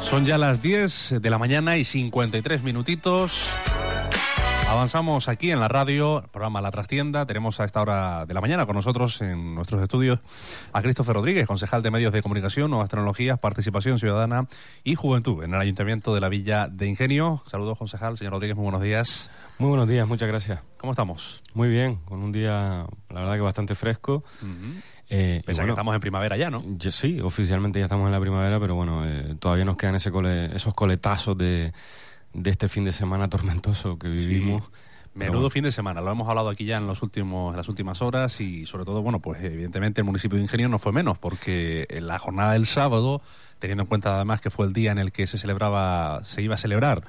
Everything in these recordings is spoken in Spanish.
Son ya las 10 de la mañana y 53 minutitos. Avanzamos aquí en la radio, programa La Trastienda. Tenemos a esta hora de la mañana con nosotros en nuestros estudios a Christopher Rodríguez, concejal de Medios de Comunicación, Nuevas Tecnologías, Participación Ciudadana y Juventud en el Ayuntamiento de la Villa de Ingenio. Saludos, concejal. Señor Rodríguez, muy buenos días. Muy buenos días, muchas gracias. ¿Cómo estamos? Muy bien, con un día, la verdad que bastante fresco. Eh, Pensé que estamos en primavera ya, ¿no? sí, oficialmente ya estamos en la primavera, pero bueno, eh, todavía nos quedan ese esos coletazos de, de, este fin de semana tormentoso que vivimos. Menudo fin de semana, lo hemos hablado aquí ya en los últimos en las últimas horas y sobre todo, bueno, pues evidentemente el municipio de Ingenio no fue menos porque en la jornada del sábado, teniendo en cuenta además que fue el día en el que se celebraba se iba a celebrar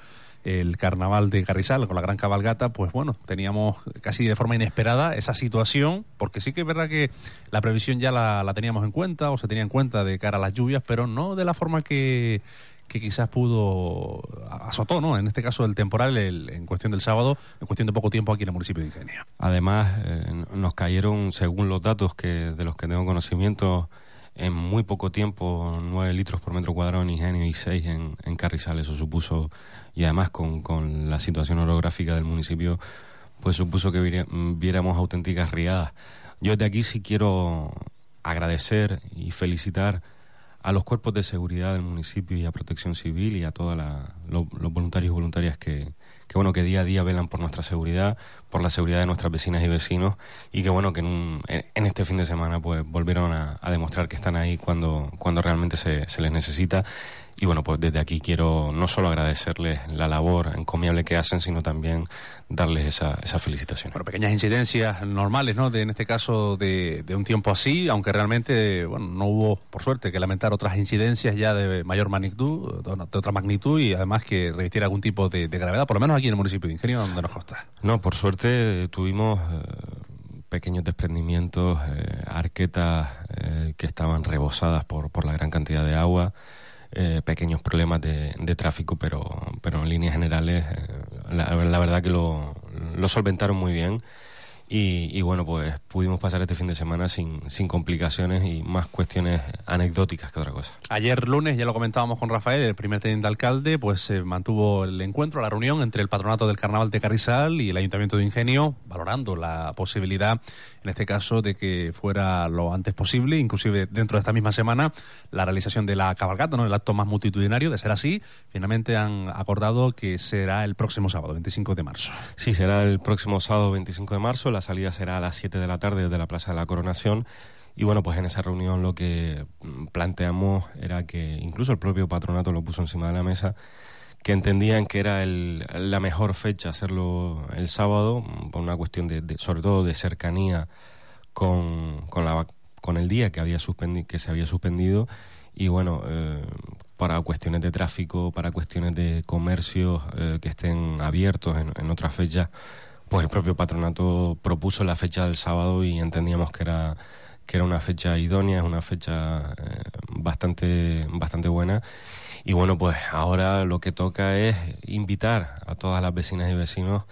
el carnaval de Carrizal con la gran cabalgata, pues bueno, teníamos casi de forma inesperada esa situación, porque sí que es verdad que la previsión ya la, teníamos en cuenta o se tenía en cuenta de cara a las lluvias, pero no de la forma que, que quizás pudo azotó, ¿no? En este caso el temporal en cuestión del sábado, en cuestión de poco tiempo aquí en el municipio de Ingenio. Además, eh, nos cayeron, según los datos que de los que tengo conocimiento, en muy poco tiempo 9 litros por metro cuadrado en Ingenio y 6 en, en Carrizal. Eso supuso, y además con, con la situación orográfica del municipio, pues supuso que viéramos auténticas riadas. Yo desde aquí sí quiero agradecer y felicitar a los cuerpos de seguridad del municipio y a Protección Civil y a todos los voluntarios y voluntarias que, que bueno que día a día velan por nuestra seguridad, por la seguridad de nuestras vecinas y vecinos y que bueno que en, en este fin de semana pues volvieron a, demostrar que están ahí cuando, cuando realmente se, se les necesita y bueno, pues desde aquí quiero no solo agradecerles la labor encomiable que hacen, sino también darles esa, esa felicitación. Bueno, pequeñas incidencias normales, ¿no? De, en este caso de, de, un tiempo así, aunque realmente, bueno, no hubo, por suerte, que lamentar otras incidencias ya de mayor magnitud, de, otra magnitud y además que revestiera algún tipo de, gravedad, por lo menos aquí en el municipio de Ingenio, donde nos consta. No, por suerte tuvimos... Eh, pequeños desprendimientos, eh, arquetas eh, que estaban rebosadas por, por la gran cantidad de agua, eh, pequeños problemas de, tráfico, pero, pero en líneas generales eh, la, verdad que lo, lo solventaron muy bien y, y, bueno, pues pudimos pasar este fin de semana sin, sin complicaciones y más cuestiones anecdóticas que otra cosa. Ayer lunes, ya lo comentábamos con Rafael, el primer teniente alcalde, pues se mantuvo el encuentro, la reunión entre el patronato del Carnaval de Carrizal y el Ayuntamiento de Ingenio, valorando la posibilidad, en este caso, de que fuera lo antes posible, inclusive dentro de esta misma semana, la realización de la cabalgata, ¿no? el acto más multitudinario, de ser así, finalmente han acordado que será el próximo sábado, 25 de marzo. Sí, será el próximo sábado 25 de marzo la salida será a las 7 de la tarde desde la Plaza de la Coronación. Y bueno, pues en esa reunión lo que mm, planteamos era que incluso el propio patronato lo puso encima de la mesa, que entendían que era el, la mejor fecha hacerlo el sábado, por una cuestión de, de sobre todo de cercanía con, con, la, con el día que, había suspendi que se había suspendido. Y bueno, eh, para cuestiones de tráfico, para cuestiones de comercio eh, que estén abiertos en, en otras fechas, pues el propio patronato propuso la fecha del sábado y entendíamos que era que era una fecha idónea, una fecha eh, bastante bastante buena y bueno pues ahora lo que toca es invitar a todas las vecinas y vecinos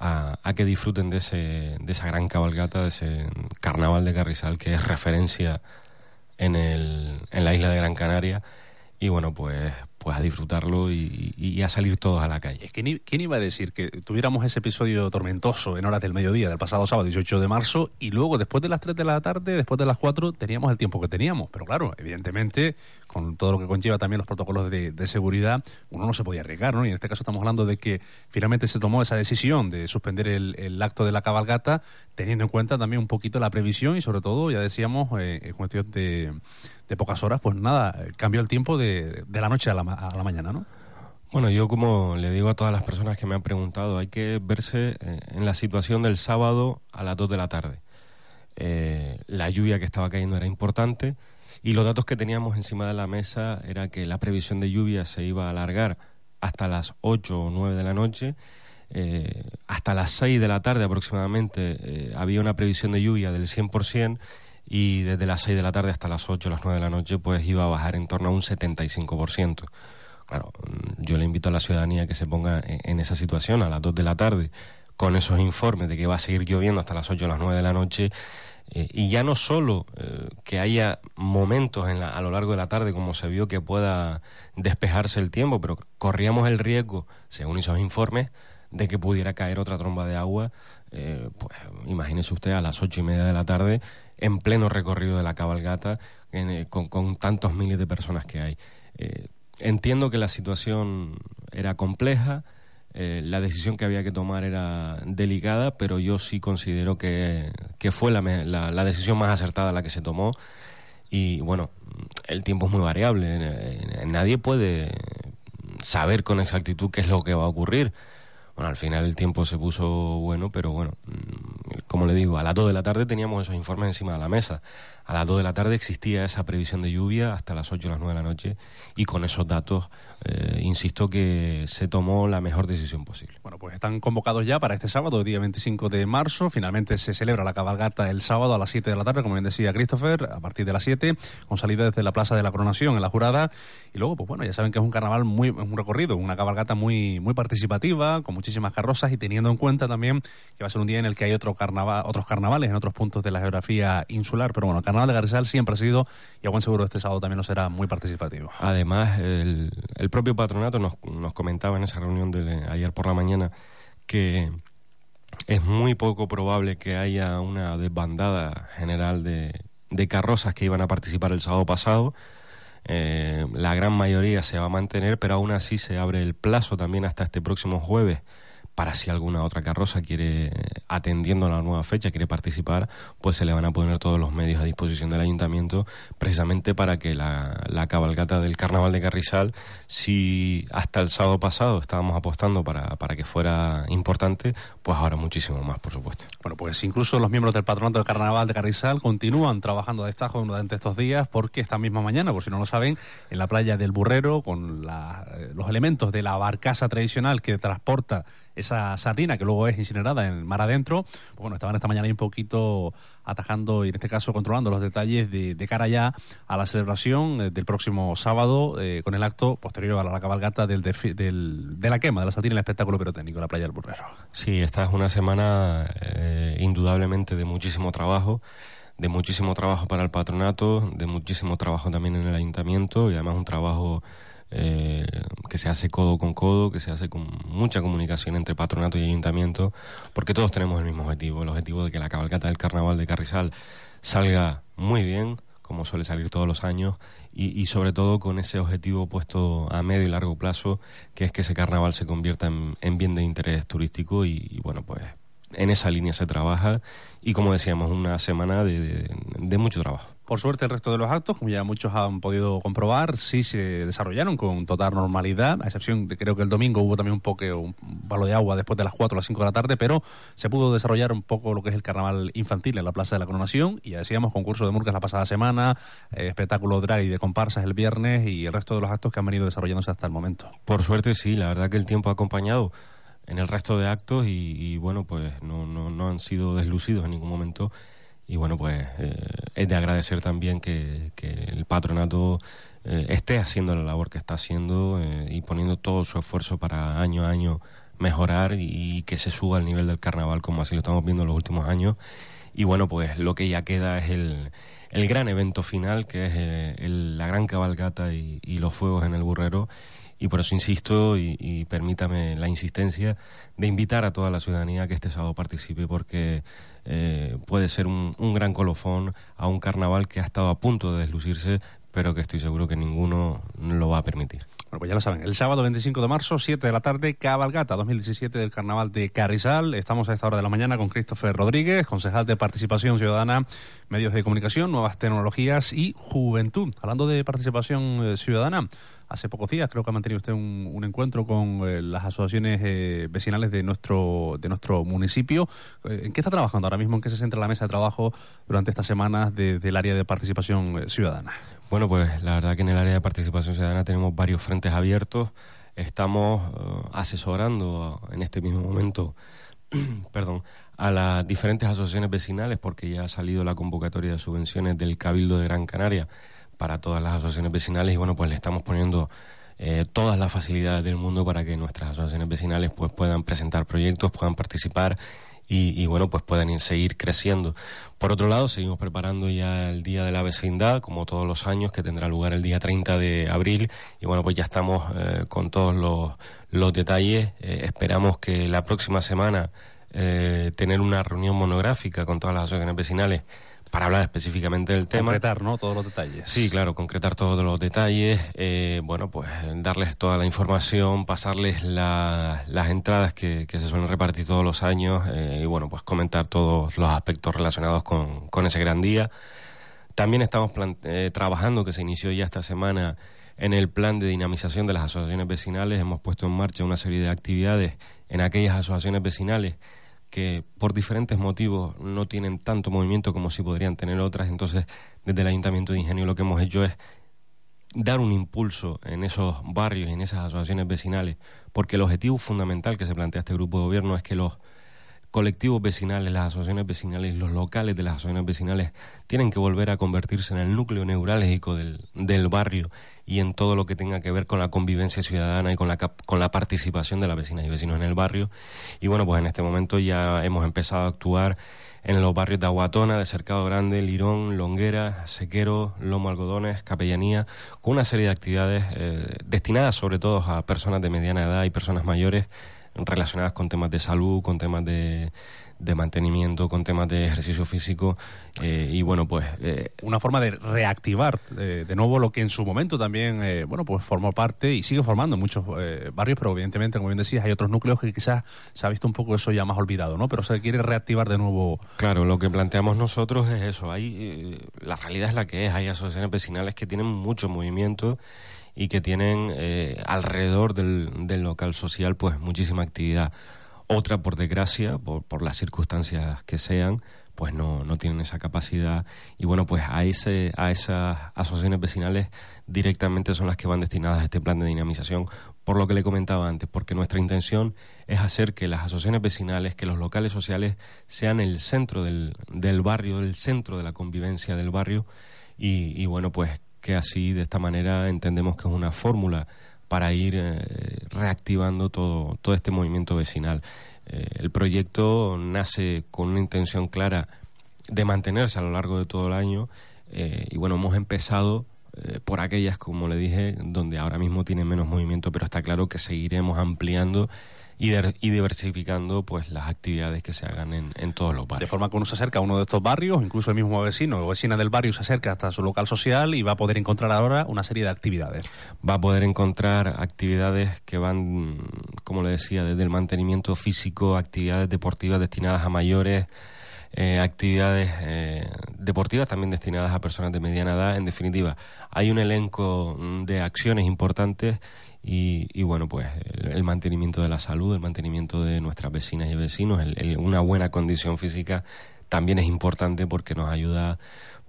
a, a que disfruten de ese de esa gran cabalgata, de ese carnaval de Carrizal que es referencia en el en la isla de Gran Canaria y bueno pues pues a disfrutarlo y, a salir todos a la calle. ¿Quién, ¿Quién iba a decir que tuviéramos ese episodio tormentoso en horas del mediodía del pasado sábado 18 de marzo y luego después de las 3 de la tarde, después de las 4, teníamos el tiempo que teníamos? Pero claro, evidentemente, con todo lo que conlleva también los protocolos de, seguridad, uno no se podía arriesgar, ¿no? Y en este caso estamos hablando de que finalmente se tomó esa decisión de suspender el, el acto de la cabalgata, teniendo en cuenta también un poquito la previsión y sobre todo, ya decíamos, eh, en cuestión de de pocas horas, pues nada, cambió el tiempo de, de la noche a la, a la mañana, ¿no? Bueno, yo como le digo a todas las personas que me han preguntado, hay que verse eh, en la situación del sábado a las 2 de la tarde. Eh, la lluvia que estaba cayendo era importante y los datos que teníamos encima de la mesa era que la previsión de lluvia se iba a alargar hasta las 8 o 9 de la noche. Eh, hasta las 6 de la tarde aproximadamente había una previsión de lluvia del 100% y desde las 6 de la tarde hasta las 8 o las 9 de la noche pues iba a bajar en torno a un 75%. Claro, yo le invito a la ciudadanía que se ponga en esa situación a las 2 de la tarde con esos informes de que va a seguir lloviendo hasta las 8 o las 9 de la noche eh, y ya no solo eh, que haya momentos en a lo largo de la tarde como se vio que pueda despejarse el tiempo, pero corríamos el riesgo, según esos informes, de que pudiera caer otra tromba de agua, eh, pues imagínese usted a las ocho y media de la tarde en pleno recorrido de la cabalgata con, tantos miles de personas que hay. Entiendo que la situación era compleja, eh, la decisión que había que tomar era delicada, pero yo sí considero que, fue la, la, decisión más acertada la que se tomó. Y bueno, el tiempo es muy variable. Eh, nadie puede saber con exactitud qué es lo que va a ocurrir. Bueno, al final el tiempo se puso bueno, pero bueno, como le digo, a las 2 de la tarde teníamos esos informes encima de la mesa. A las 2 de la tarde existía esa previsión de lluvia hasta las 8 o las 9 de la noche y con esos datos, eh, insisto que se tomó la mejor decisión posible. Bueno, pues están convocados ya para este sábado, día 25 de marzo. Finalmente se celebra la cabalgata el sábado a las 7 de la tarde, como bien decía Christopher, a partir de las 7, con salida desde la Plaza de la Coronación en la Jurada. Y luego, pues bueno, ya saben que es un carnaval muy, un recorrido, una cabalgata muy, muy participativa, con muchísimas carrozas y teniendo en cuenta también que va a ser un día en el que hay otro carnaval, otros carnavales en otros puntos de la geografía insular. Pero bueno, el carnaval de Garzal siempre ha sido, y a buen seguro este sábado también lo será, muy participativo. Además, el, el propio patronato nos, nos comentaba en esa reunión de ayer por la mañana que es muy poco probable que haya una desbandada general de, de carrozas que iban a participar el sábado pasado. Eh, la gran mayoría se va a mantener, pero aún así se abre el plazo también hasta este próximo jueves para si alguna otra carroza quiere, atendiendo a la nueva fecha, quiere participar, pues se le van a poner todos los medios a disposición del ayuntamiento, precisamente para que la, la cabalgata del Carnaval de Carrizal, si hasta el sábado pasado estábamos apostando para, para que fuera importante, pues ahora muchísimo más, por supuesto. Bueno, pues incluso los miembros del Patronato del Carnaval de Carrizal continúan trabajando a destajo durante estos días, porque esta misma mañana, por si no lo saben, en la playa del Burrero, con eh, los elementos de la barcaza tradicional que transporta esa sardina que luego es incinerada en mar adentro, pues bueno, estaban esta mañana un poquito atajando y en este caso controlando los detalles de, cara ya a la celebración eh, del próximo sábado eh, con el acto posterior a la cabalgata del, de la quema de la sardina y el espectáculo pirotécnico en la playa del Burrero. Sí, esta es una semana eh, indudablemente de muchísimo trabajo de muchísimo trabajo para el patronato, de muchísimo trabajo también en el ayuntamiento y además un trabajo eh, que se hace codo con codo, que se hace con mucha comunicación entre patronato y ayuntamiento, porque todos tenemos el mismo objetivo, el objetivo de que la cabalgata del carnaval de Carrizal salga muy bien, como suele salir todos los años, y, sobre todo con ese objetivo puesto a medio y largo plazo, que es que ese carnaval se convierta en, bien de interés turístico y, bueno, pues en esa línea se trabaja y como decíamos, una semana de mucho trabajo. Por suerte, el resto de los actos, como ya muchos han podido comprobar, sí se desarrollaron con total normalidad, a excepción de creo que el domingo hubo también un poco un palo de agua después de las 4 o las 5 de la tarde, pero se pudo desarrollar un poco lo que es el carnaval infantil en la Plaza de la Coronación y ya decíamos concurso de murgas la pasada semana, eh, espectáculo drag y de comparsas el viernes y el resto de los actos que han venido desarrollándose hasta el momento. Por suerte sí, la verdad que el tiempo ha acompañado en el resto de actos y, bueno, pues no, no, no han sido deslucidos en ningún momento y bueno, pues eh, es de agradecer también que, el patronato eh, esté haciendo la labor que está haciendo eh, y poniendo todo su esfuerzo para año a año mejorar y, que se suba al nivel del carnaval como así lo estamos viendo en los últimos años. Y bueno, pues lo que ya queda es el, el gran evento final, que es la gran cabalgata y, y los fuegos en el burrero y por eso insisto y, permítame la insistencia de invitar a toda la ciudadanía que este sábado participe porque eh, puede ser un, un, gran colofón a un carnaval que ha estado a punto de deslucirse pero que estoy seguro que ninguno lo va a permitir. Bueno, pues ya lo saben, el sábado 25 de marzo, 7 de la tarde, Cabalgata 2017 del Carnaval de Carrizal. Estamos a esta hora de la mañana con Christopher Rodríguez, concejal de Participación Ciudadana, Medios de Comunicación, Nuevas Tecnologías y Juventud. Hablando de participación eh, ciudadana, hace pocos días creo que ha mantenido usted un, encuentro con eh, las asociaciones eh, vecinales de nuestro de nuestro municipio. ¿En qué está trabajando ahora mismo? ¿En qué se centra la mesa de trabajo durante estas semanas desde el área de participación ciudadana? Bueno, pues la verdad que en el área de participación ciudadana tenemos varios frentes abiertos. Estamos asesorando en este mismo momento perdón, a las diferentes asociaciones vecinales porque ya ha salido la convocatoria de subvenciones del Cabildo de Gran Canaria para todas las asociaciones vecinales y bueno, pues le estamos poniendo eh, todas las facilidades del mundo para que nuestras asociaciones vecinales pues puedan presentar proyectos, puedan participar y, bueno, pues puedan seguir creciendo. Por otro lado, seguimos preparando ya el Día de la Vecindad, como todos los años, que tendrá lugar el día 30 de abril. Y bueno, pues ya estamos eh, con todos los, los detalles. Eh, esperamos que la próxima semana tener una reunión monográfica con todas las asociaciones vecinales para hablar específicamente del tema. Concretar, ¿no? Todos los detalles. Sí, claro, concretar todos los detalles, eh, bueno, pues darles toda la información, pasarles las entradas que, se suelen repartir todos los años eh, y, bueno, pues comentar todos los aspectos relacionados con, con ese gran día. También estamos eh, trabajando, que se inició ya esta semana, en el plan de dinamización de las asociaciones vecinales. Hemos puesto en marcha una serie de actividades en aquellas asociaciones vecinales que por diferentes motivos no tienen tanto movimiento como si podrían tener otras. Entonces, desde el Ayuntamiento de Ingenio lo que hemos hecho es dar un impulso en esos barrios y en esas asociaciones vecinales, porque el objetivo fundamental que se plantea este grupo de gobierno es que los colectivos vecinales, las asociaciones vecinales, los locales de las asociaciones vecinales tienen que volver a convertirse en el núcleo neurálgico del, del barrio y en todo lo que tenga que ver con la convivencia ciudadana y con la, con la participación de las vecinas y vecinos en el barrio. Y bueno, pues en este momento ya hemos empezado a actuar en los barrios de Aguatona, de Cercado Grande, Lirón, Longuera, Sequero, Lomo Algodones, Capellanía, con una serie de actividades eh, destinadas sobre todo a personas de mediana edad y personas mayores relacionadas con temas de salud, con temas de, de mantenimiento, con temas de ejercicio físico eh, y bueno, pues... Eh, Una forma de reactivar eh, de nuevo lo que en su momento también, bueno, pues formó parte y sigue formando en muchos barrios, pero evidentemente, como bien decías, hay otros núcleos que quizás se ha visto un poco eso ya más olvidado, ¿no? Pero se quiere reactivar de nuevo. Claro, lo que planteamos nosotros es eso, hay, la realidad es la que es, hay asociaciones vecinales que tienen mucho movimiento y que tienen eh, alrededor del, del, local social pues muchísima actividad. Otra, por desgracia, por, por las circunstancias que sean, pues no, no tienen esa capacidad y bueno, pues a, ese, a esas asociaciones vecinales directamente son las que van destinadas a este plan de dinamización, por lo que le comentaba antes, porque nuestra intención es hacer que las asociaciones vecinales, que los locales sociales sean el centro del, del barrio, el centro de la convivencia del barrio y, y bueno, pues que así, de esta manera, entendemos que es una fórmula para ir eh, reactivando todo, todo este movimiento vecinal. Eh, el proyecto nace con una intención clara de mantenerse a lo largo de todo el año eh, y bueno, hemos empezado por aquellas, como le dije, donde ahora mismo tiene menos movimiento, pero está claro que seguiremos ampliando y, diversificando pues las actividades que se hagan en, todos los barrios. De forma que uno se acerca a uno de estos barrios, incluso el mismo vecino o vecina del barrio se acerca hasta su local social y va a poder encontrar ahora una serie de actividades. Va a poder encontrar actividades que van, como le decía, desde el mantenimiento físico, actividades deportivas destinadas a mayores, eh, actividades eh, deportivas también destinadas a personas de mediana edad. En definitiva, hay un elenco de acciones importantes y, bueno, pues el, mantenimiento de la salud, el mantenimiento de nuestras vecinas y vecinos, una buena condición física también es importante porque nos ayuda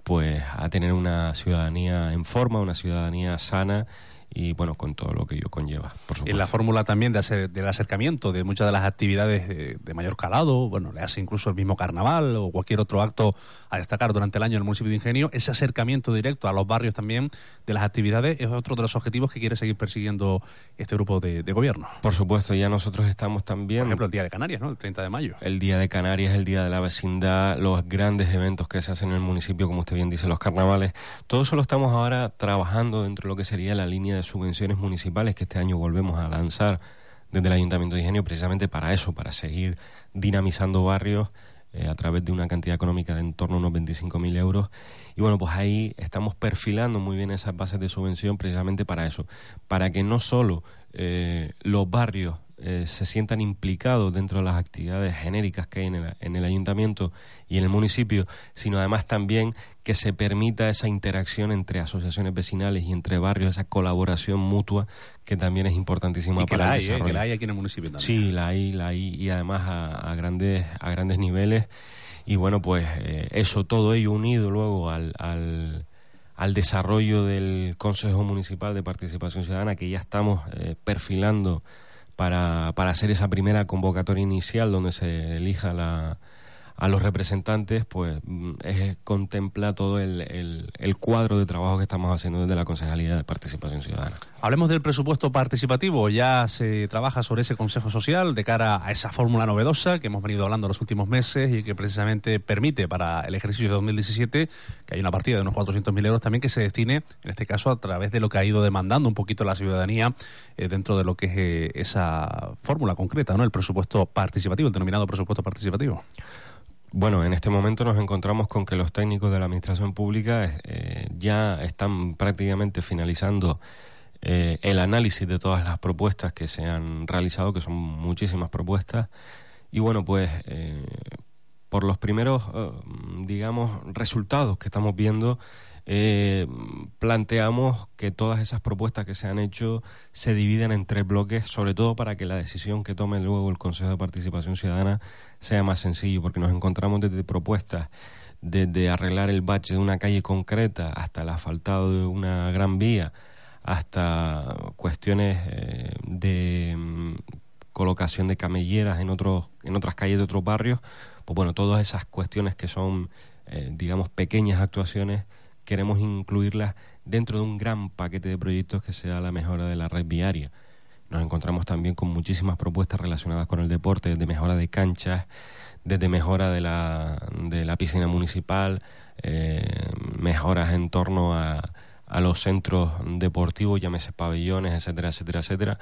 pues a tener una ciudadanía en forma, una ciudadanía sana y bueno, con todo lo que ello conlleva, por supuesto. En la fórmula también de del acercamiento de muchas de las actividades de, mayor calado, bueno, le hace incluso el mismo carnaval o cualquier otro acto a destacar durante el año en el municipio de Ingenio, ese acercamiento directo a los barrios también de las actividades es otro de los objetivos que quiere seguir persiguiendo este grupo de, gobierno. Por supuesto, ya nosotros estamos también... Por ejemplo, el Día de Canarias, ¿no? El 30 de mayo. El Día de Canarias, el Día de la Vecindad, los grandes eventos que se hacen en el municipio, como usted bien dice, los carnavales, todo eso lo estamos ahora trabajando dentro de lo que sería la línea de subvenciones municipales que este año volvemos a lanzar desde el Ayuntamiento de Ingenio precisamente para eso, para seguir dinamizando barrios eh, a través de una cantidad económica de en torno a unos 25.000 euros. Y bueno, pues ahí estamos perfilando muy bien esas bases de subvención precisamente para eso, para que no solo eh, los barrios eh, se sientan implicados dentro de las actividades genéricas que hay en el, en el, ayuntamiento y en el municipio, sino además también que se permita esa interacción entre asociaciones vecinales y entre barrios, esa colaboración mutua que también es importantísima para la el hay, desarrollo. que la hay aquí en el municipio también. Sí, la hay, la hay y además a, a grandes a grandes niveles y bueno pues eh, eso todo ello unido luego al, al al desarrollo del Consejo Municipal de Participación Ciudadana, que ya estamos eh, perfilando para, para hacer esa primera convocatoria inicial donde se elija la, a los representantes, pues mm, es, contempla todo el, el, el, cuadro de trabajo que estamos haciendo desde la Concejalía de Participación Ciudadana. Hablemos del presupuesto participativo. Ya se trabaja sobre ese Consejo Social de cara a esa fórmula novedosa que hemos venido hablando los últimos meses y que precisamente permite para el ejercicio de 2017 que hay una partida de unos 400.000 euros también que se destine, en este caso, a través de lo que ha ido demandando un poquito la ciudadanía eh, dentro de lo que es eh, esa fórmula concreta, ¿no? El presupuesto participativo, el denominado presupuesto participativo. Bueno, en este momento nos encontramos con que los técnicos de la Administración Pública eh, ya están prácticamente finalizando eh, el análisis de todas las propuestas que se han realizado, que son muchísimas propuestas. Y bueno, pues eh, por los primeros, digamos, resultados que estamos viendo, planteamos que todas esas propuestas que se han hecho se dividen en tres bloques, sobre todo para que la decisión que tome luego el Consejo de Participación Ciudadana sea más sencillo, porque nos encontramos desde propuestas desde arreglar el bache de una calle concreta hasta el asfaltado de una gran vía, hasta cuestiones eh, de mm, colocación de camelleras en otros en otras calles de otros barrios, pues bueno, todas esas cuestiones que son eh, digamos pequeñas actuaciones queremos incluirlas dentro de un gran paquete de proyectos que sea la mejora de la red viaria. Nos encontramos también con muchísimas propuestas relacionadas con el deporte, desde mejora de canchas, desde mejora de la, de la piscina municipal, eh, mejoras en torno a, a, los centros deportivos, llámese pabellones, etcétera, etcétera, etcétera.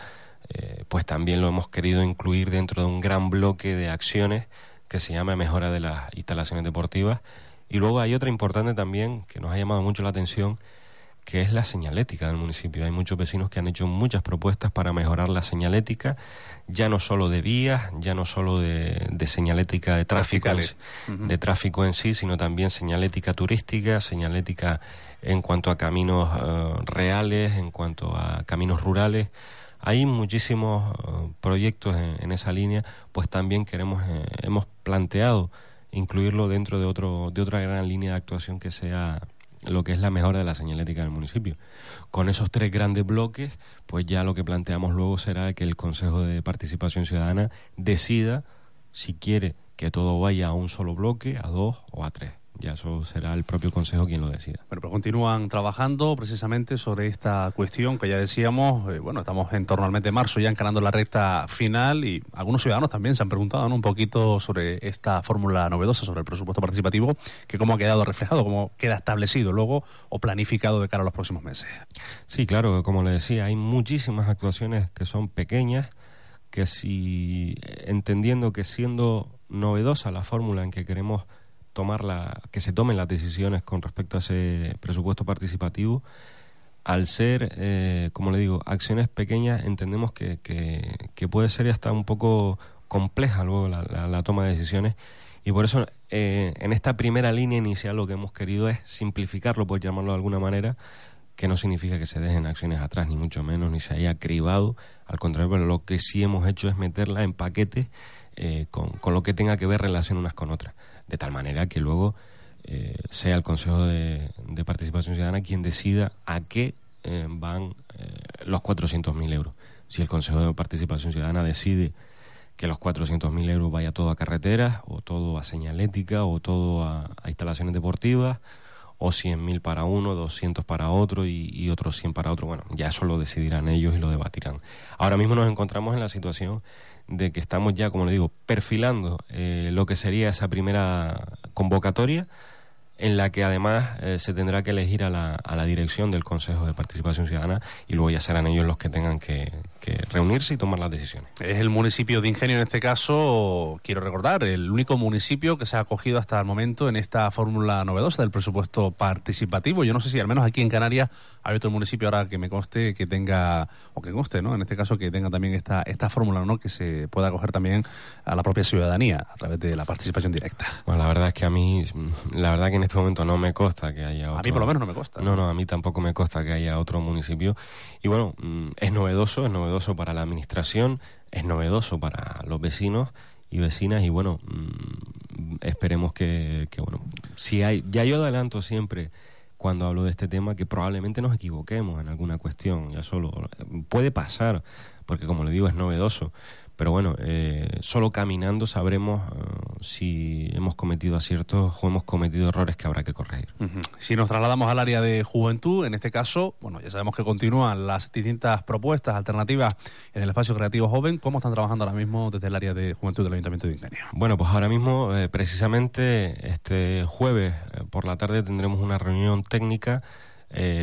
Eh, pues también lo hemos querido incluir dentro de un gran bloque de acciones que se llama mejora de las instalaciones deportivas y luego hay otra importante también que nos ha llamado mucho la atención, que es la señalética del municipio. Hay muchos vecinos que han hecho muchas propuestas para mejorar la señalética, ya no solo de vías, ya no solo de, de señalética de tráfico, en, de tráfico en sí, sino también señalética turística, señalética en cuanto a caminos uh, reales, en cuanto a caminos rurales. Hay muchísimos uh, proyectos en, en, esa línea, pues también queremos, eh, hemos planteado incluirlo dentro de otro de otra gran línea de actuación que sea lo que es la mejora de la señalética del municipio. Con esos tres grandes bloques, pues ya lo que planteamos luego será que el Consejo de Participación Ciudadana decida si quiere que todo vaya a un solo bloque, a dos o a tres. Ya eso será el propio Consejo quien lo decida. Bueno, pero continúan trabajando precisamente sobre esta cuestión que ya decíamos, eh, bueno, estamos en torno al mes de marzo ya encarando la recta final y algunos ciudadanos también se han preguntado ¿no? un poquito sobre esta fórmula novedosa, sobre el presupuesto participativo, que cómo ha quedado reflejado, cómo queda establecido luego o planificado de cara a los próximos meses. Sí, claro, como le decía, hay muchísimas actuaciones que son pequeñas, que si entendiendo que siendo novedosa la fórmula en que queremos tomar la, que se tomen las decisiones con respecto a ese presupuesto participativo, al ser, eh, como le digo, acciones pequeñas, entendemos que, que, puede ser hasta un poco compleja luego la toma de decisiones. Y por eso eh, en esta primera línea inicial lo que hemos querido es simplificarlo, por llamarlo de alguna manera, que no significa que se dejen acciones atrás, ni mucho menos, ni se haya cribado, al contrario, pero lo que sí hemos hecho es meterla en paquetes eh, con, con, lo que tenga que ver relación unas con otras de tal manera que luego eh, sea el Consejo de, Participación Ciudadana quien decida a qué eh, van eh, los 400.000 euros. Si el Consejo de Participación Ciudadana decide que los 400.000 euros vaya todo a carreteras, o todo a señalética, o todo a instalaciones deportivas, o 100.000 para uno, 200 para otro y, otros 100 para otro. Bueno, ya eso lo decidirán ellos y lo debatirán. Ahora mismo nos encontramos en la situación de que estamos ya, como le digo, perfilando eh, lo que sería esa primera convocatoria. En la que además eh, se tendrá que elegir a la, a la dirección del Consejo de Participación Ciudadana y luego ya serán ellos los que tengan que, reunirse y tomar las decisiones. Es el municipio de Ingenio en este caso, quiero recordar, el único municipio que se ha acogido hasta el momento en esta fórmula novedosa del presupuesto participativo. Yo no sé si al menos aquí en Canarias hay otro municipio ahora que me conste que tenga, o que conste, ¿no? En este caso que tenga también esta, esta fórmula, ¿no? Que se pueda acoger también a la propia ciudadanía a través de la participación directa. Bueno, la verdad es que a mí, la verdad que en este momento no me consta que haya otro... A mí por lo menos no me consta. No, no, a mí tampoco me consta que haya otro municipio. Y bueno, mm, es novedoso, es novedoso para la administración, es novedoso para los vecinos y vecinas y bueno, mm, esperemos que, que, bueno, si hay, ya yo adelanto siempre cuando hablo de este tema que probablemente nos equivoquemos en alguna cuestión, ya solo puede pasar, porque como le digo es novedoso, pero bueno, eh, solo caminando sabremos eh, si hemos cometido aciertos o hemos cometido errores que habrá que corregir. Si nos trasladamos al área de juventud, en este caso, bueno, ya sabemos que continúan las distintas propuestas alternativas en el espacio creativo joven. ¿Cómo están trabajando ahora mismo desde el área de juventud del Ayuntamiento de Ingenio? Bueno, pues ahora mismo, eh, precisamente este jueves por la tarde tendremos una reunión técnica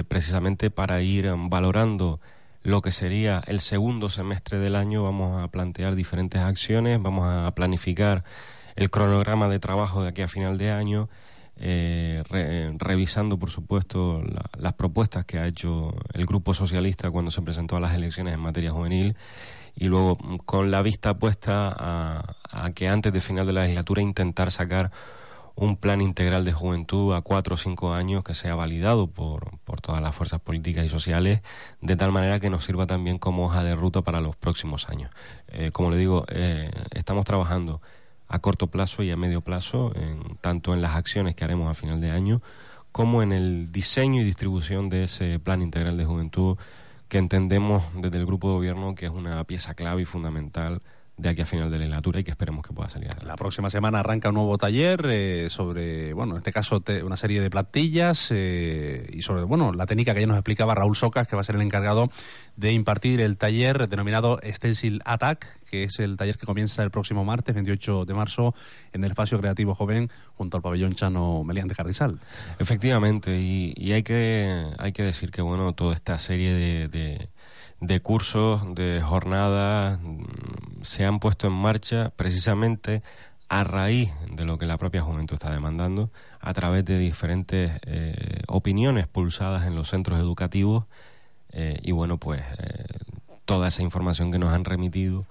precisamente para ir valorando lo que sería el segundo semestre del año vamos a plantear diferentes acciones, vamos a planificar el cronograma de trabajo de aquí a final de año, eh, revisando, por supuesto, las propuestas que ha hecho el Grupo Socialista cuando se presentó a las elecciones en materia juvenil y luego con la vista puesta a, a que antes de final de la legislatura intentar sacar un plan integral de juventud a cuatro o cinco años que sea validado por, por todas las fuerzas políticas y sociales, de tal manera que nos sirva también como hoja de ruta para los próximos años. Eh, como le digo, eh, estamos trabajando a corto plazo y a medio plazo, en, tanto en las acciones que haremos a final de año, como en el diseño y distribución de ese plan integral de juventud que entendemos desde el grupo de gobierno que es una pieza clave y fundamental de aquí a final de la legislatura y que esperemos que pueda salir La próxima semana arranca un nuevo taller eh, sobre, bueno, en este caso una serie de plantillas eh, y sobre, bueno, la técnica que ya nos explicaba Raúl Socas, que va a ser el encargado de impartir el taller denominado Stencil Attack, que es el taller que comienza el próximo martes, 28 de marzo, en el Espacio Creativo Joven, junto al pabellón Chano Melián de Carrizal. Efectivamente, y, hay, que, hay que decir que, bueno, toda esta serie de de cursos, de jornadas, mm, se han puesto en marcha precisamente a raíz de lo que la propia juventud está demandando, a través de diferentes eh, opiniones pulsadas en los centros educativos eh, y bueno, pues eh, toda esa información que nos han remitido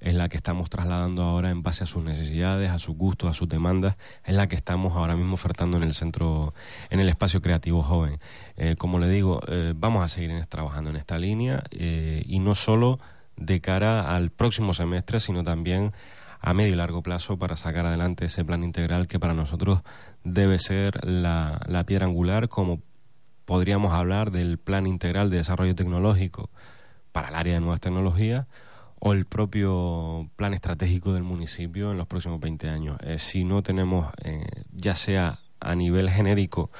es la que estamos trasladando ahora en base a sus necesidades, a sus gustos, a sus demandas, es la que estamos ahora mismo ofertando en el centro, en el espacio creativo joven. Eh, como le digo, eh, vamos a seguir trabajando en esta línea eh, y no solo de cara al próximo semestre, sino también a medio y largo plazo para sacar adelante ese plan integral que para nosotros debe ser la, la piedra angular, como podríamos hablar del plan integral de desarrollo tecnológico para el área de nuevas tecnologías o el propio plan estratégico del municipio en los próximos 20 años. Eh, si no tenemos, eh, ya sea a nivel genérico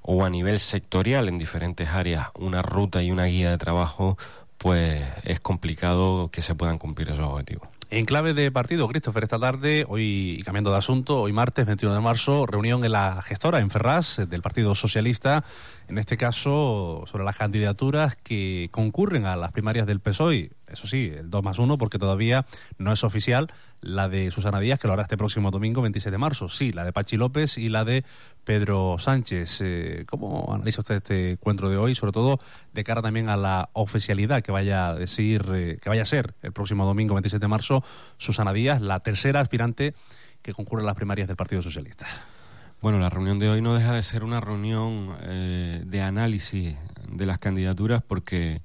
o a nivel sectorial en diferentes áreas, una ruta y una guía de trabajo, pues es complicado que se puedan cumplir esos objetivos. En clave de partido, Christopher, esta tarde, hoy cambiando de asunto, hoy martes 21 de marzo, reunión en la gestora, en Ferraz, del Partido Socialista, en este caso sobre las candidaturas que concurren a las primarias del PSOE. Eso sí, el 2 más 1, porque todavía no es oficial la de Susana Díaz, que lo hará este próximo domingo 26 de marzo. Sí, la de Pachi López y la de Pedro Sánchez. Eh, ¿Cómo analiza usted este encuentro de hoy, sobre todo de cara también a la oficialidad que vaya a decir, eh, que vaya a ser el próximo domingo 27 de marzo Susana Díaz, la tercera aspirante que concurre a las primarias del Partido Socialista? Bueno, la reunión de hoy no deja de ser una reunión eh, de análisis de las candidaturas porque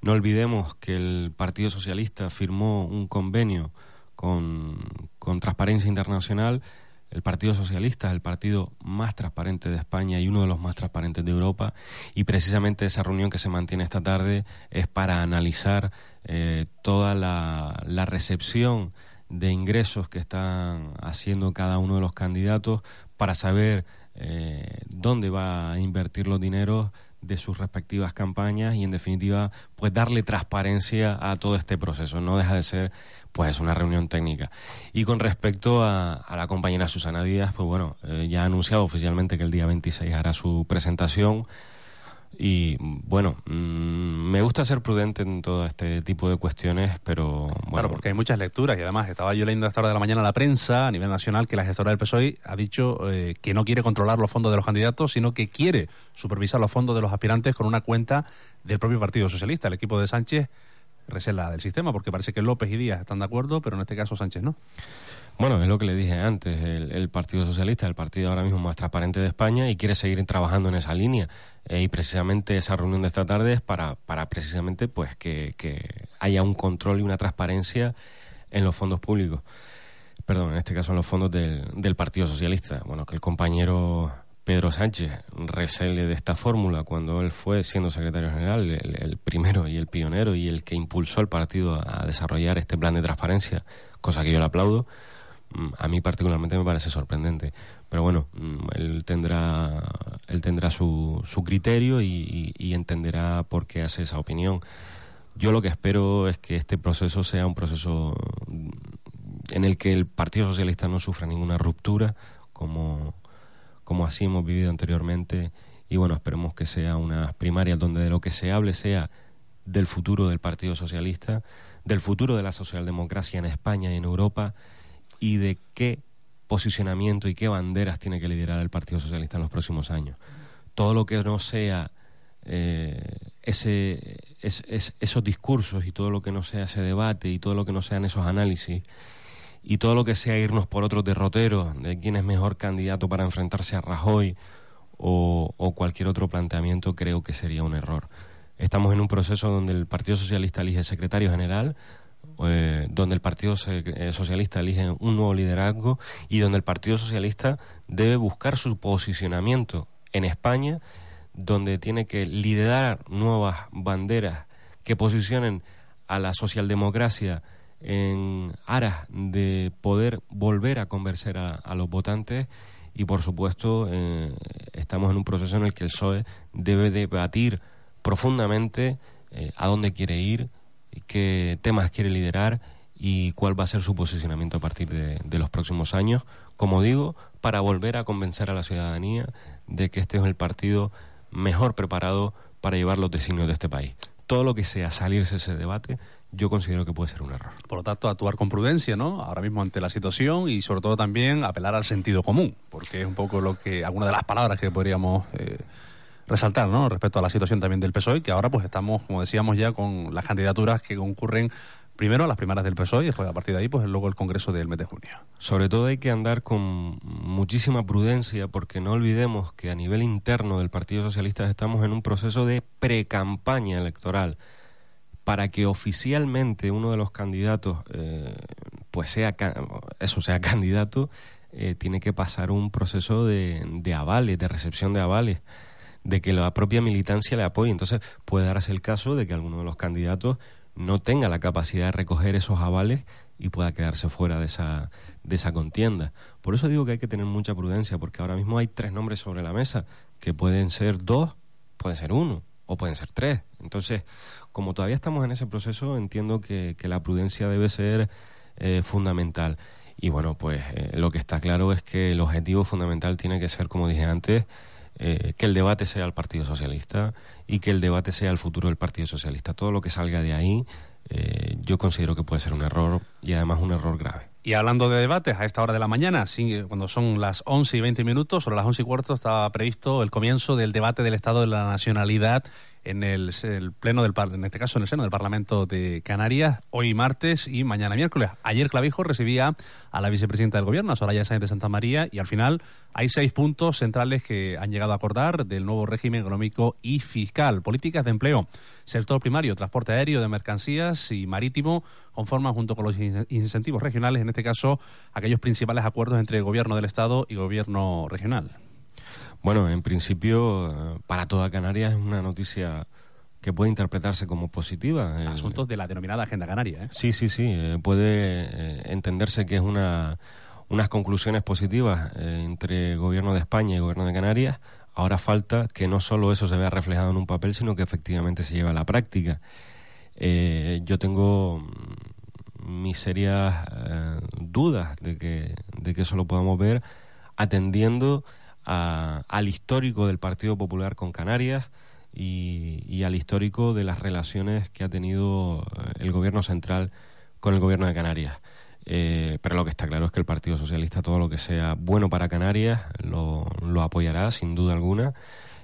no olvidemos que el Partido Socialista firmó un convenio con, con Transparencia Internacional. El Partido Socialista es el partido más transparente de España y uno de los más transparentes de Europa. Y precisamente esa reunión que se mantiene esta tarde es para analizar eh, toda la, la recepción de ingresos que están haciendo cada uno de los candidatos para saber eh, dónde va a invertir los dineros de sus respectivas campañas y en definitiva pues darle transparencia a todo este proceso. No deja de ser pues una reunión técnica. Y con respecto a, la compañera Susana Díaz pues bueno eh, ya ha anunciado oficialmente que el día 26 hará su presentación y bueno, mm, me gusta ser prudente en todo este tipo de cuestiones, pero bueno. Claro, porque hay muchas lecturas y además estaba yo leyendo a esta hora de la mañana la prensa a nivel nacional que la gestora del PSOE ha dicho eh, que no quiere controlar los fondos de los candidatos, sino que quiere supervisar los fondos de los aspirantes con una cuenta del propio Partido Socialista. El equipo de Sánchez recela del sistema porque parece que López y Díaz están de acuerdo, pero en este caso Sánchez no. Bueno, es lo que le dije antes, el, Partido Socialista, el partido ahora mismo más transparente de España y quiere seguir trabajando en esa línea. Eh, y precisamente esa reunión de esta tarde es para, para precisamente pues que, haya un control y una transparencia en los fondos públicos. Perdón, en este caso en los fondos del, Partido Socialista. Bueno, que el compañero Pedro Sánchez recele de esta fórmula cuando él fue, siendo secretario general, el, primero y el pionero y el que impulsó al partido a desarrollar este plan de transparencia, cosa que yo le aplaudo a mí particularmente me parece sorprendente. Pero bueno, mm, él tendrá, él tendrá su, su criterio y, entenderá por qué hace esa opinión. Yo lo que espero es que este proceso sea un proceso mm, en el que el Partido Socialista no sufra ninguna ruptura, como, como así hemos vivido anteriormente. Y bueno, esperemos que sea unas primarias donde de lo que se hable sea del futuro del Partido Socialista, del futuro de la socialdemocracia en España y en Europa y de qué posicionamiento y qué banderas tiene que liderar el Partido Socialista en los próximos años. Todo lo que no sea eh, ese, esos discursos y todo lo que no sea ese debate y todo lo que no sean esos análisis y todo lo que sea irnos por otros derroteros de quién es mejor candidato para enfrentarse a Rajoy o, o cualquier otro planteamiento, creo que sería un error. Estamos en un proceso donde el Partido Socialista elige secretario general, eh, donde el Partido eh, Socialista elige un nuevo liderazgo y donde el Partido Socialista debe buscar su posicionamiento en España, donde tiene que liderar nuevas banderas que posicionen a la socialdemocracia en aras de poder volver a convencer a, los votantes. Y por supuesto eh, estamos en un proceso en el que el PSOE debe debatir profundamente a dónde quiere ir, qué temas quiere liderar y cuál va a ser su posicionamiento a partir de, los próximos años, como digo, para volver a convencer a la ciudadanía de que este es el partido mejor preparado para llevar los designios de este país. Todo lo que sea salirse de ese debate, yo considero que puede ser un error. Por lo tanto, actuar con prudencia, ¿no? Ahora mismo ante la situación y sobre todo también apelar al sentido común, porque es un poco lo que, alguna de las palabras que podríamos... Eh, resaltar, ¿no? Respecto a la situación también del PSOE, que ahora pues estamos, como decíamos ya, con las candidaturas que concurren primero a las primeras del PSOE y después a partir de ahí pues luego el Congreso del mes de junio. Sobre todo hay que andar con muchísima prudencia porque no olvidemos que a nivel interno del Partido Socialista estamos en un proceso de pre-campaña electoral para que oficialmente uno de los candidatos eh, pues sea eso sea candidato eh, tiene que pasar un proceso de, de avales, de recepción de avales de que la propia militancia le apoye. Entonces puede darse el caso de que alguno de los candidatos no tenga la capacidad de recoger esos avales y pueda quedarse fuera de esa, de esa contienda. Por eso digo que hay que tener mucha prudencia, porque ahora mismo hay tres nombres sobre la mesa, que pueden ser dos, pueden ser uno, o pueden ser tres. Entonces, como todavía estamos en ese proceso, entiendo que, la prudencia debe ser eh, fundamental. Y bueno, pues eh, lo que está claro es que el objetivo fundamental tiene que ser, como dije antes, eh, que el debate sea el Partido Socialista y que el debate sea el futuro del Partido Socialista. Todo lo que salga de ahí eh, yo considero que puede ser un error y además un error grave. Y hablando de debates, a esta hora de la mañana, cuando son las 11 y 20 minutos, sobre las 11 y cuarto estaba previsto el comienzo del debate del Estado de la Nacionalidad en el, pleno del en este caso en el seno del Parlamento de Canarias hoy martes y mañana miércoles. Ayer Clavijo recibía a la vicepresidenta del Gobierno, Soraya Sáenz de Santa María, y al final hay seis puntos centrales que han llegado a acordar del nuevo régimen económico y fiscal, políticas de empleo, sector primario, transporte aéreo de mercancías y marítimo conforman junto con los incentivos regionales, en este caso aquellos principales acuerdos entre el Gobierno del Estado y Gobierno regional. Bueno, en principio, para toda Canarias es una noticia que puede interpretarse como positiva. Asuntos de la denominada Agenda Canaria. ¿eh? Sí, sí, sí. Eh, puede eh, entenderse que es una, unas conclusiones positivas entre el Gobierno de España y el Gobierno de Canarias, Ahora falta que no solo eso se vea reflejado en un papel, sino que efectivamente se lleve a la práctica. Eh, yo tengo mis serias eh, dudas de que, de que eso lo podamos ver atendiendo al histórico del Partido Popular con Canarias y, al histórico de las relaciones que ha tenido eh, el gobierno central con el gobierno de Canarias. Eh, pero lo que está claro es que el Partido Socialista, todo lo que sea bueno para Canarias, lo, lo apoyará sin duda alguna.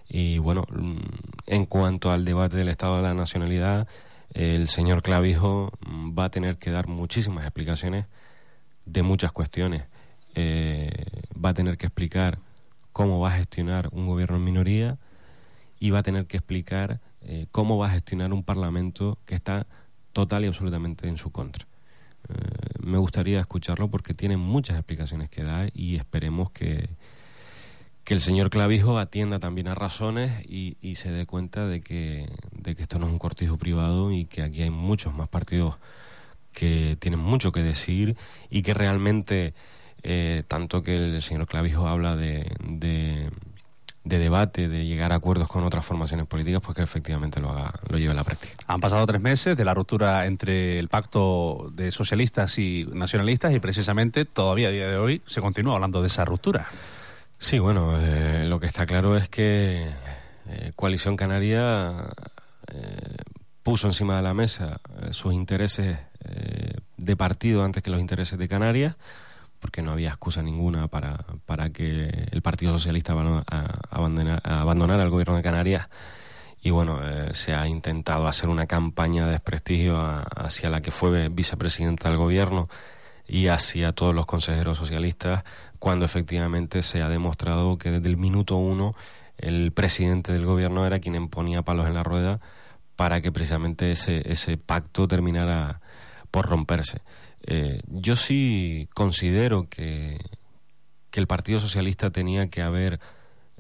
Y bueno, mm, en cuanto al debate del Estado de la Nacionalidad, el señor Clavijo mm, va a tener que dar muchísimas explicaciones de muchas cuestiones. Eh, va a tener que explicar cómo va a gestionar un gobierno en minoría y va a tener que explicar eh, cómo va a gestionar un Parlamento que está total y absolutamente en su contra. Eh, me gustaría escucharlo porque tiene muchas explicaciones que dar y esperemos que, que el señor Clavijo atienda también a razones y, y, se dé cuenta de que, de que esto no es un cortijo privado y que aquí hay muchos más partidos que tienen mucho que decir y que realmente, eh, tanto que el señor Clavijo habla de, de, debate, de llegar a acuerdos con otras formaciones políticas, pues que efectivamente lo, haga, lo lleve a la práctica. Han pasado tres meses de la ruptura entre el pacto de socialistas y nacionalistas y precisamente todavía a día de hoy se continúa hablando de esa ruptura. Sí, bueno, eh, lo que está claro es que eh, Coalición Canaria puso encima de la mesa sus intereses de partido antes que los intereses de Canarias, porque no había excusa ninguna para, para que el Partido Socialista abandonara, el gobierno de Canarias. Y bueno, se ha intentado hacer una campaña de desprestigio hacia la que fue vicepresidenta del gobierno y hacia todos los consejeros socialistas cuando efectivamente se ha demostrado que desde el minuto uno el presidente del gobierno era quien ponía palos en la rueda para que precisamente ese, ese pacto terminara por romperse. Eh, yo sí considero que, que, el Partido Socialista tenía que haber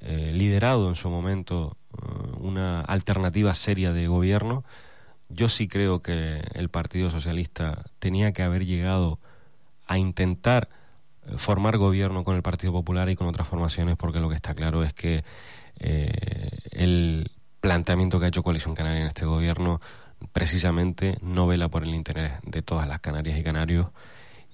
eh, liderado en su momento eh, una alternativa seria de gobierno. Yo sí creo que el Partido Socialista tenía que haber llegado a intentar formar gobierno con el Partido Popular y con otras formaciones, porque lo que está claro es que el planteamiento que ha hecho Coalición Canaria en este gobierno precisamente no vela por el interés de todas las Canarias y Canarios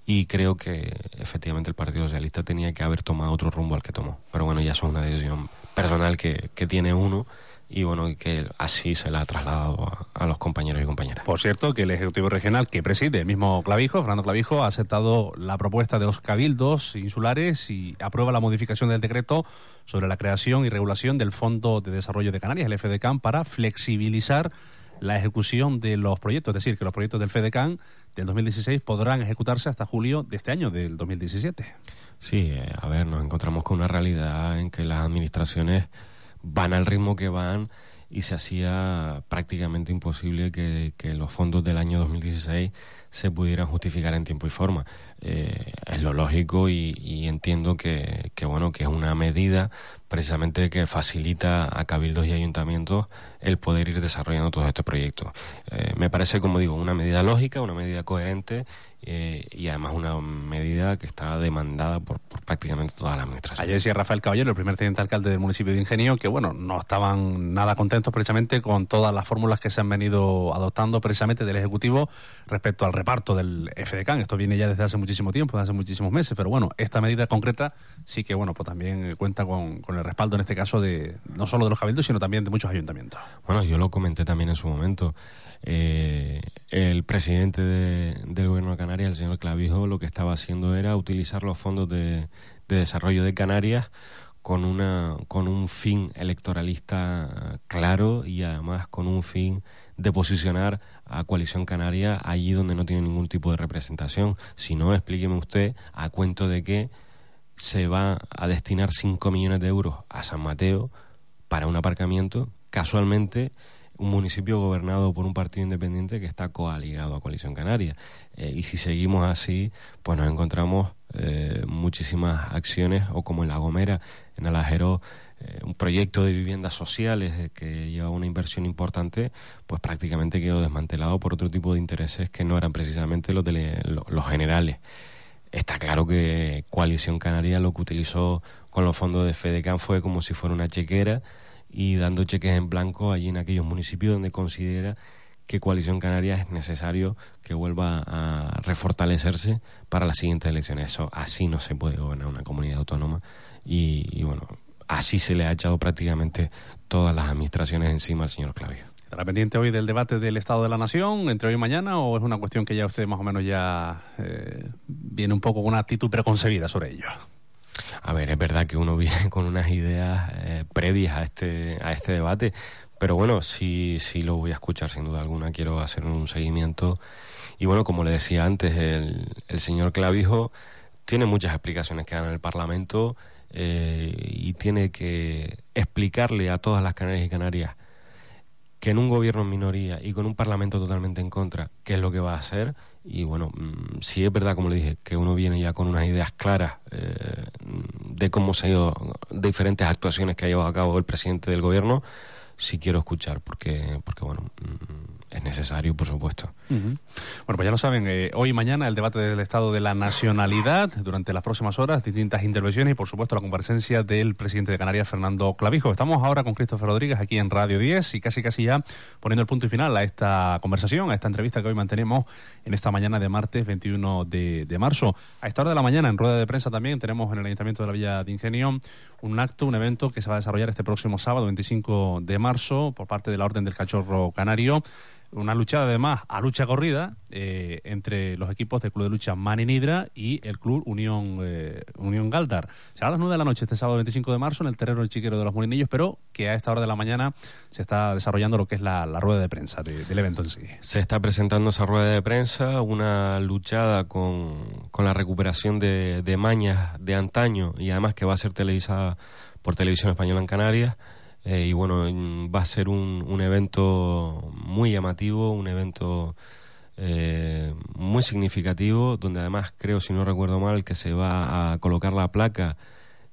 y creo que efectivamente el Partido Socialista tenía que haber tomado otro rumbo al que tomó. Pero bueno, ya es una decisión personal que, que tiene uno y bueno, que así se la ha trasladado a, los compañeros y compañeras. Por cierto, que el Ejecutivo Regional que preside el mismo Clavijo, Fernando Clavijo, ha aceptado la propuesta de los cabildos insulares y aprueba la modificación del decreto sobre la creación y regulación del Fondo de Desarrollo de Canarias, el FDCAN, para flexibilizar la ejecución de los proyectos, es decir, que los proyectos del FEDECAN del 2016 podrán ejecutarse hasta julio de este año, del 2017. Sí, a ver, nos encontramos con una realidad en que las administraciones van al ritmo que van y se hacía prácticamente imposible que, los fondos del año 2016 se pudieran justificar en tiempo y forma. Eh, es lo lógico y, entiendo que, bueno que es una medida precisamente que facilita a cabildos y ayuntamientos el poder ir desarrollando todos estos proyectos. Eh, me parece, como digo, una medida lógica, una medida coherente eh, y además una medida que está demandada por, prácticamente toda la administración. Ayer decía Rafael Caballero, el primer teniente alcalde del municipio de Ingenio, que bueno, no estaban nada contentos precisamente con todas las fórmulas que se han venido adoptando precisamente del Ejecutivo respecto al reparto del FDCAN. Esto viene ya desde hace muchísimo tiempo, desde hace muchísimos meses, pero bueno, esta medida concreta sí que bueno, pues también cuenta con, el respaldo en este caso de no solo de los cabildos, sino también de muchos ayuntamientos. Bueno, yo lo comenté también en su momento. Eh, el presidente del gobierno de Canarias, el señor Clavijo, lo que estaba haciendo era utilizar los fondos de, desarrollo de Canarias con una con un fin electoralista claro y además con un fin de posicionar a Coalición Canaria allí donde no tiene ningún tipo de representación. Si no, explíqueme usted a cuento de que se va a destinar 5 millones de euros a San Mateo para un aparcamiento, casualmente un municipio gobernado por un partido independiente que está coaligado a Coalición Canaria. Eh, y si seguimos así, pues nos encontramos eh, muchísimas acciones, o como en La Gomera, en Alajero, eh, un proyecto de viviendas sociales que lleva una inversión importante, pues prácticamente quedó desmantelado por otro tipo de intereses que no eran precisamente los, de los generales. Está claro que Coalición Canaria lo que utilizó con los fondos de FEDECAN fue como si fuera una chequera y dando cheques en blanco allí en aquellos municipios donde considera que Coalición Canaria es necesario que vuelva a refortalecerse para las siguientes elecciones. Eso así no se puede gobernar una comunidad autónoma y, bueno, así se le ha echado prácticamente todas las administraciones encima al señor Clavio. ¿Estará pendiente hoy del debate del Estado de la Nación entre hoy y mañana o es una cuestión que ya usted más o menos ya eh, viene un poco con una actitud preconcebida sobre ello? A ver, es verdad que uno viene con unas ideas eh, previas a este, a este debate, pero bueno, sí, sí lo voy a escuchar sin duda alguna. Quiero hacer un seguimiento. Y bueno, como le decía antes, el, el señor Clavijo tiene muchas explicaciones que dar en el Parlamento eh, y tiene que explicarle a todas las canarias y canarias que en un gobierno en minoría y con un parlamento totalmente en contra, qué es lo que va a hacer. Y bueno, mm, si es verdad, como le dije, que uno viene ya con unas ideas claras eh, de cómo se han ido diferentes actuaciones que ha llevado a cabo el presidente del gobierno, sí quiero escuchar, porque, porque bueno, mm, es necesario, por supuesto. Bueno, pues ya lo saben, eh, hoy y mañana el debate del Estado de la Nacionalidad, durante las próximas horas, distintas intervenciones y, por supuesto, la comparecencia del presidente de Canarias, Fernando Clavijo. Estamos ahora con Christopher Rodríguez aquí en Radio 10 y casi casi ya poniendo el punto y final a esta conversación, a esta entrevista que hoy mantenemos en esta mañana de martes 21 de, de marzo. A esta hora de la mañana, en rueda de prensa también, tenemos en el Ayuntamiento de la Villa de Ingenio un acto, un evento que se va a desarrollar este próximo sábado, 25 de marzo, por parte de la Orden del Cachorro Canario una lucha además a lucha corrida eh, entre los equipos del Club de Lucha Maninidra y el Club Unión eh, Unión Galdar. Será a las 9 de la noche este sábado 25 de marzo en el terreno del Chiquero de los Molinillos, pero que a esta hora de la mañana se está desarrollando lo que es la, rueda de prensa del evento en sí. Se está presentando esa rueda de prensa, una luchada con, con la recuperación de, de mañas de antaño y además que va a ser televisada por Televisión Española en Canarias eh, y bueno, va a ser un, un evento muy llamativo, un evento eh, muy significativo, donde además creo, si no recuerdo mal, que se va a colocar la placa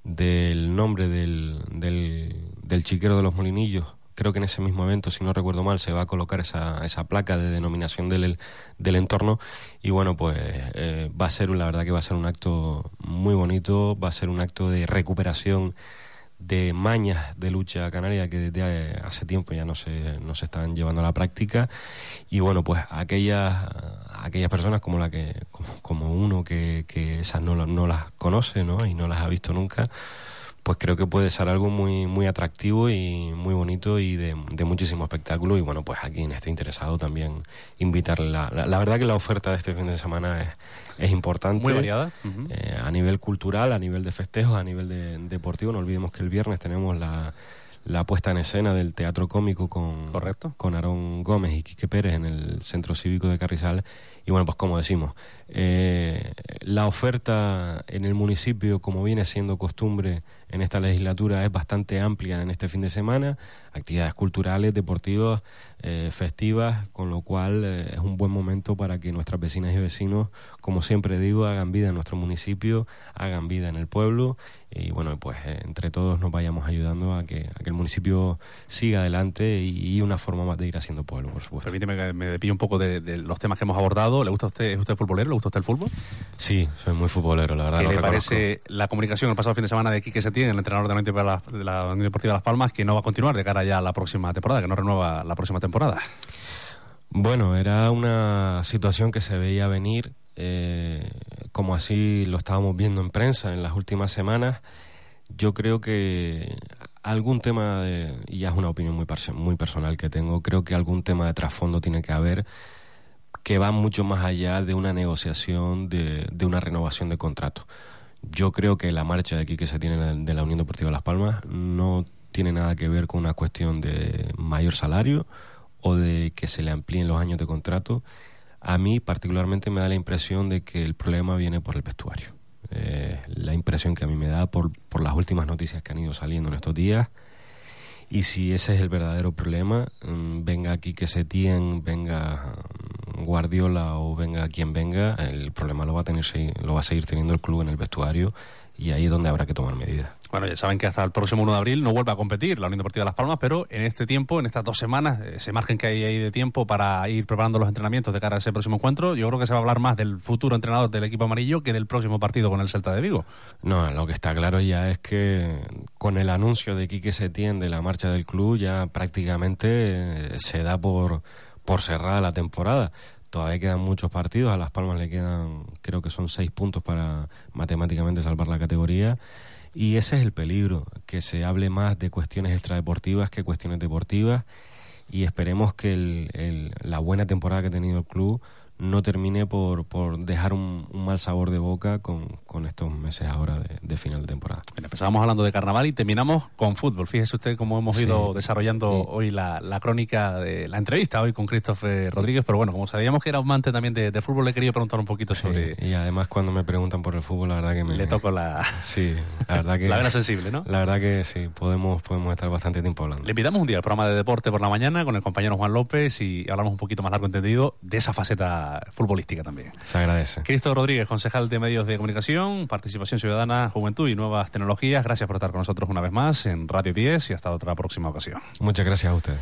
del nombre del, del, chiquero de los molinillos. Creo que en ese mismo evento, si no recuerdo mal, se va a colocar esa, esa placa de denominación del, del entorno. Y bueno, pues eh, va a ser, la verdad que va a ser un acto muy bonito, va a ser un acto de recuperación de mañas de lucha canaria que desde hace tiempo ya no se, no se están llevando a la práctica y bueno pues aquellas aquellas personas como la que como uno que, que esas no, no las conoce ¿no? y no las ha visto nunca pues creo que puede ser algo muy muy atractivo y muy bonito y de, muchísimo espectáculo y bueno pues a quien esté interesado también invitarle la, la, verdad que la oferta de este fin de semana es, es importante muy variada eh, a nivel cultural a nivel de festejos a nivel de, deportivo no olvidemos que el viernes tenemos la la puesta en escena del teatro cómico con, Correcto. con Aarón Gómez y Quique Pérez en el Centro Cívico de Carrizal. Y bueno, pues como decimos, eh, la oferta en el municipio, como viene siendo costumbre en esta legislatura, es bastante amplia en este fin de semana. Actividades culturales, deportivas, eh, festivas, con lo cual eh, es un buen momento para que nuestras vecinas y vecinos, como siempre digo, hagan vida en nuestro municipio, hagan vida en el pueblo y bueno, pues eh, entre todos nos vayamos ayudando a que, a que el municipio siga adelante y, una forma más de ir haciendo pueblo, por supuesto. Permíteme que me pillo un poco de, los temas que hemos abordado. ¿Le gusta a usted, es usted futbolero? ¿Le gusta a usted el fútbol? Sí, soy muy futbolero, la verdad. ¿Qué le parece la comunicación el pasado fin de semana de Quique Setién, el entrenador de la, Unión Deportiva de Las Palmas, que no va a continuar de cara la próxima temporada, que no renueva la próxima temporada? Bueno, era una situación que se veía venir eh, como así lo estábamos viendo en prensa en las últimas semanas, yo creo que algún tema, de, y ya es una opinión muy, personal que tengo, creo que algún tema de trasfondo tiene que haber que va mucho más allá de una negociación de, de una renovación de contrato. Yo creo que la marcha de aquí que se tiene de la Unión Deportiva Las Palmas no tiene nada que ver con una cuestión de mayor salario o de que se le amplíen los años de contrato, a mí particularmente me da la impresión de que el problema viene por el vestuario. Eh, la impresión que a mí me da por, por las últimas noticias que han ido saliendo en estos días. Y si ese es el verdadero problema, mm, venga aquí que se tiene, venga mm, Guardiola o venga quien venga, el problema lo va a tener lo va a seguir teniendo el club en el vestuario y ahí es donde habrá que tomar medidas. Bueno, ya saben que hasta el próximo 1 de abril no vuelve a competir la Unión Deportiva Las Palmas, pero en este tiempo, en estas dos semanas, ese margen que hay ahí de tiempo para ir preparando los entrenamientos de cara a ese próximo encuentro, yo creo que se va a hablar más del futuro entrenador del equipo amarillo que del próximo partido con el Celta de Vigo. No, lo que está claro ya es que con el anuncio de Quique Setién de la marcha del club ya prácticamente eh, se da por, por cerrada la temporada. Todavía quedan muchos partidos, a Las Palmas le quedan, creo que son seis puntos para matemáticamente salvar la categoría. Y ese es el peligro, que se hable más de cuestiones extradeportivas que cuestiones deportivas. Y esperemos que el, la buena temporada que ha tenido el club no termine por, por dejar un, mal sabor de boca con, con estos meses ahora de, final de temporada. empezábamos hablando de carnaval y terminamos con fútbol. Fíjese usted cómo hemos ido desarrollando hoy la, la, crónica de la entrevista hoy con Christopher Rodríguez, pero bueno, como sabíamos que era amante también de, de fútbol, le quería preguntar un poquito sobre... Y además cuando me preguntan por el fútbol, la verdad que me... Le toco la... Sí, la verdad que... la vena sensible, ¿no? La verdad que sí, podemos, podemos estar bastante tiempo hablando. Le pidamos un día el programa de deporte por la mañana con el compañero Juan López y hablamos un poquito más largo entendido de esa faceta futbolística también. Se agradece. Cristo Rodríguez, concejal de Medios de Comunicación, Participación Ciudadana, Juventud y Nuevas Tecnologías. Gracias por estar con nosotros una vez más en Radio 10 y hasta otra próxima ocasión. Muchas gracias a ustedes.